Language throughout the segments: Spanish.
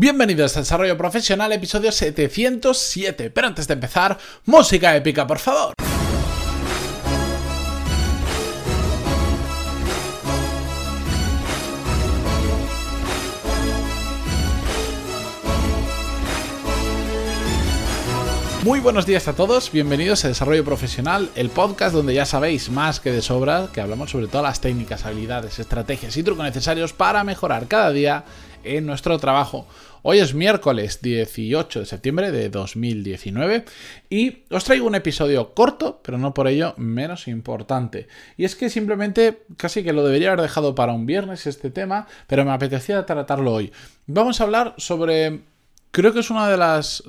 Bienvenidos a Desarrollo Profesional, episodio 707. Pero antes de empezar, música épica, por favor. Muy buenos días a todos, bienvenidos a Desarrollo Profesional, el podcast donde ya sabéis más que de sobra que hablamos sobre todas las técnicas, habilidades, estrategias y trucos necesarios para mejorar cada día en nuestro trabajo. Hoy es miércoles 18 de septiembre de 2019 y os traigo un episodio corto, pero no por ello menos importante. Y es que simplemente casi que lo debería haber dejado para un viernes este tema, pero me apetecía tratarlo hoy. Vamos a hablar sobre creo que es una de las,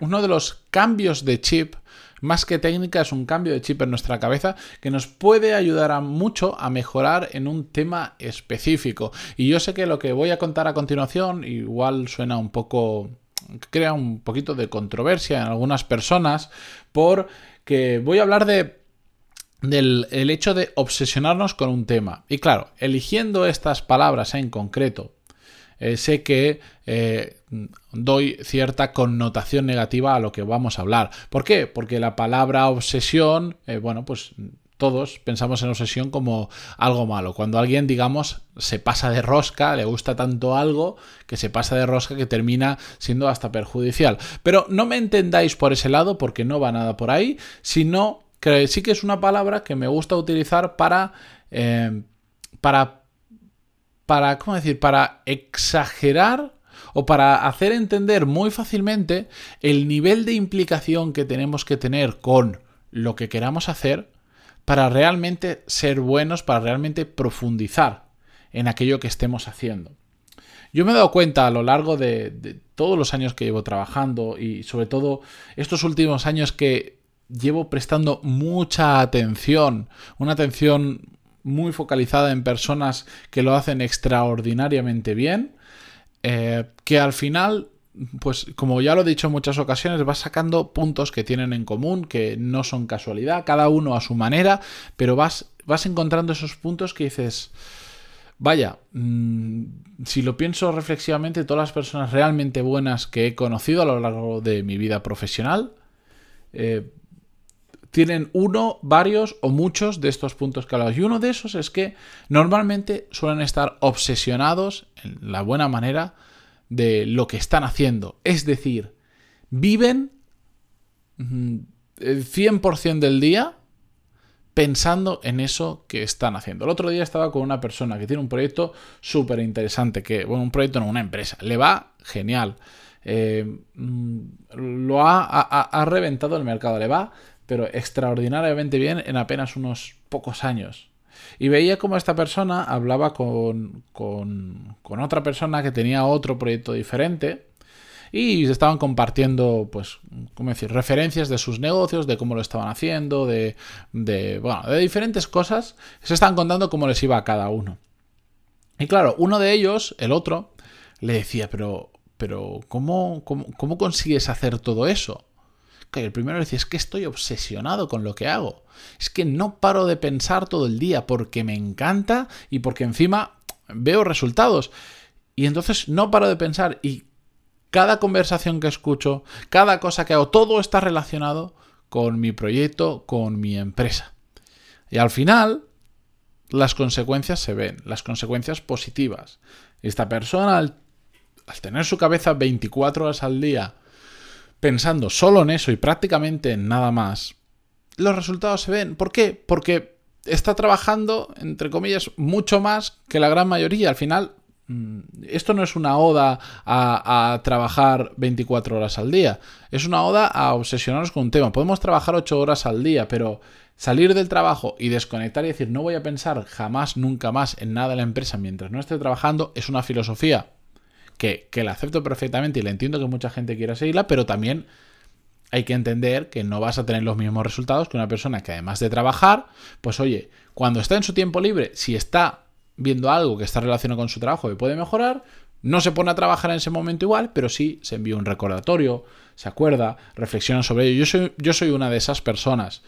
uno de los cambios de chip más que técnica, es un cambio de chip en nuestra cabeza que nos puede ayudar a mucho a mejorar en un tema específico. Y yo sé que lo que voy a contar a continuación igual suena un poco crea un poquito de controversia en algunas personas porque voy a hablar de del el hecho de obsesionarnos con un tema. Y claro, eligiendo estas palabras en concreto, eh, sé que eh, doy cierta connotación negativa a lo que vamos a hablar. ¿Por qué? Porque la palabra obsesión, eh, bueno, pues todos pensamos en obsesión como algo malo. Cuando alguien, digamos, se pasa de rosca, le gusta tanto algo que se pasa de rosca que termina siendo hasta perjudicial. Pero no me entendáis por ese lado porque no va nada por ahí, sino que sí que es una palabra que me gusta utilizar para, para para, ¿cómo decir?, para exagerar o para hacer entender muy fácilmente el nivel de implicación que tenemos que tener con lo que queramos hacer para realmente ser buenos, para realmente profundizar en aquello que estemos haciendo. Yo me he dado cuenta a lo largo de, de, todos los años que llevo trabajando y sobre todo estos últimos años que llevo prestando mucha atención, una atención muy focalizada en personas que lo hacen extraordinariamente bien, eh, que al final, pues como ya lo he dicho en muchas ocasiones, vas sacando puntos que tienen en común, que no son casualidad, cada uno a su manera, pero vas, vas encontrando esos puntos que dices... Vaya, mmm, si lo pienso reflexivamente, todas las personas realmente buenas que he conocido a lo largo de mi vida profesional, eh, tienen uno, varios o muchos de estos puntos hablado. Y uno de esos es que normalmente suelen estar obsesionados, en la buena manera, de lo que están haciendo. Es decir, viven el 100% del día pensando en eso que están haciendo. El otro día estaba con una persona que tiene un proyecto súper interesante, que, bueno, un proyecto no, una empresa, le va genial. Eh, mm, lo ha, ha, reventado el mercado, le va pero extraordinariamente bien en apenas unos pocos años. Y veía como esta persona hablaba con, con, con otra persona que tenía otro proyecto diferente y se estaban compartiendo, pues, ¿cómo decir?, referencias de sus negocios, de cómo lo estaban haciendo, de, de, bueno, de diferentes cosas. Se estaban contando cómo les iba a cada uno. Y claro, uno de ellos, el otro, le decía, pero, pero ¿cómo, cómo, cómo consigues hacer todo eso? Que el primero decía, es que estoy obsesionado con lo que hago. Es que no paro de pensar todo el día porque me encanta y porque encima veo resultados. Y entonces no paro de pensar y cada conversación que escucho, cada cosa que hago, todo está relacionado con mi proyecto, con mi empresa. Y al final, las consecuencias se ven, las consecuencias positivas. Esta persona, al, al tener su cabeza 24 horas al día, pensando solo en eso y prácticamente en nada más, los resultados se ven. ¿Por qué? Porque está trabajando, entre comillas, mucho más que la gran mayoría. Al final, mm, esto no es una oda a, trabajar 24 horas al día, es una oda a obsesionarnos con un tema. Podemos trabajar 8 horas al día, pero salir del trabajo y desconectar y decir no voy a pensar jamás, nunca más en nada de la empresa mientras no esté trabajando es una filosofía que, que la acepto perfectamente y la entiendo que mucha gente quiera seguirla, pero también hay que entender que no vas a tener los mismos resultados que una persona que además de trabajar, pues oye, cuando está en su tiempo libre, si está viendo algo que está relacionado con su trabajo y puede mejorar, no se pone a trabajar en ese momento igual, pero sí se envía un recordatorio, se acuerda, reflexiona sobre ello. Yo soy, yo soy una de esas personas.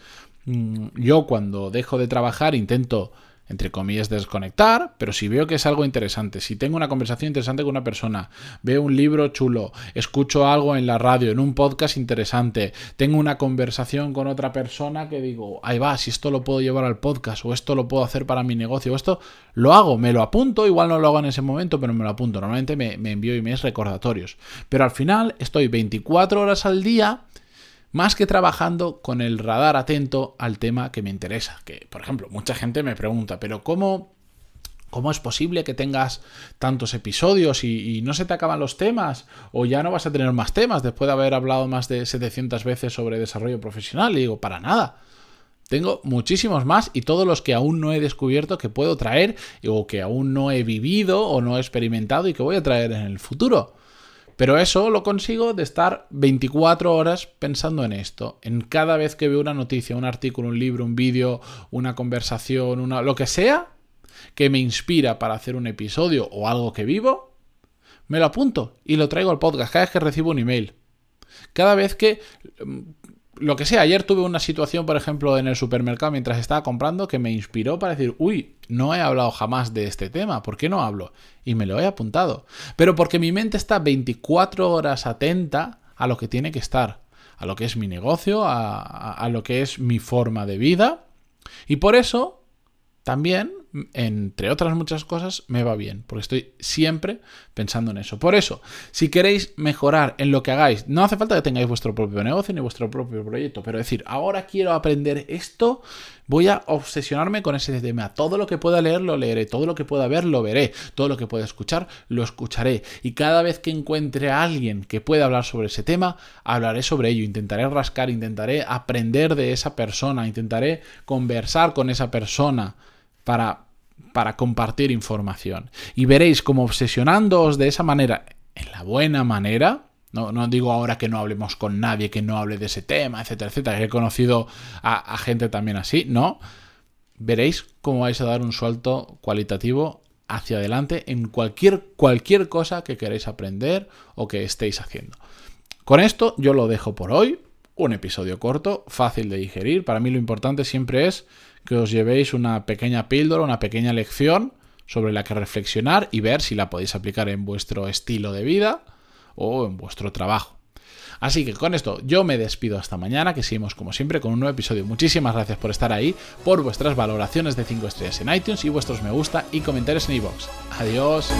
Mm, yo cuando dejo de trabajar intento entre comillas, desconectar, pero si veo que es algo interesante, si tengo una conversación interesante con una persona, veo un libro chulo, escucho algo en la radio, en un podcast interesante, tengo una conversación con otra persona que digo, ahí va, si esto lo puedo llevar al podcast o esto lo puedo hacer para mi negocio o esto, lo hago, me lo apunto, igual no lo hago en ese momento, pero me lo apunto. Normalmente me, me envío emails recordatorios. Pero al final estoy 24 horas al día más que trabajando con el radar atento al tema que me interesa. Que, por ejemplo, mucha gente me pregunta, pero ¿cómo, cómo es posible que tengas tantos episodios y, no se te acaban los temas? ¿O ya no vas a tener más temas después de haber hablado más de 700 veces sobre desarrollo profesional? Y digo, para nada. Tengo muchísimos más y todos los que aún no he descubierto que puedo traer o que aún no he vivido o no he experimentado y que voy a traer en el futuro. Pero eso lo consigo de estar 24 horas pensando en esto. En cada vez que veo una noticia, un artículo, un libro, un vídeo, una conversación, una, lo que sea, que me inspira para hacer un episodio o algo que vivo, me lo apunto y lo traigo al podcast cada vez que recibo un email. Cada vez que lo que sea, ayer tuve una situación, por ejemplo, en el supermercado mientras estaba comprando que me inspiró para decir, uy, no he hablado jamás de este tema, ¿por qué no hablo? Y me lo he apuntado. Pero porque mi mente está 24 horas atenta a lo que tiene que estar, a lo que es mi negocio, a, a lo que es mi forma de vida. Y por eso, también entre otras muchas cosas, me va bien, porque estoy siempre pensando en eso. Por eso, si queréis mejorar en lo que hagáis, no hace falta que tengáis vuestro propio negocio ni vuestro propio proyecto, pero decir, ahora quiero aprender esto, voy a obsesionarme con ese tema. Todo lo que pueda leer, lo leeré, todo lo que pueda ver, lo veré, todo lo que pueda escuchar, lo escucharé. Y cada vez que encuentre a alguien que pueda hablar sobre ese tema, hablaré sobre ello, intentaré rascar, intentaré aprender de esa persona, intentaré conversar con esa persona para, compartir información. Y veréis como obsesionándoos de esa manera, en la buena manera, no, no, digo ahora que no hablemos con nadie que no hable de ese tema, etcétera, etcétera. He conocido a, gente también así, ¿no? Veréis cómo vais a dar un salto cualitativo hacia adelante en cualquier, cualquier cosa que queréis aprender o que estéis haciendo. Con esto yo lo dejo por hoy. Un episodio corto, fácil de digerir. Para mí lo importante siempre es que os llevéis una pequeña píldora, una pequeña lección sobre la que reflexionar y ver si la podéis aplicar en vuestro estilo de vida o en vuestro trabajo. Así que con esto yo me despido hasta mañana, que seguimos como siempre con un nuevo episodio. Muchísimas gracias por estar ahí, por vuestras valoraciones de 5 estrellas en iTunes y vuestros me gusta y comentarios en iVoox. Adiós.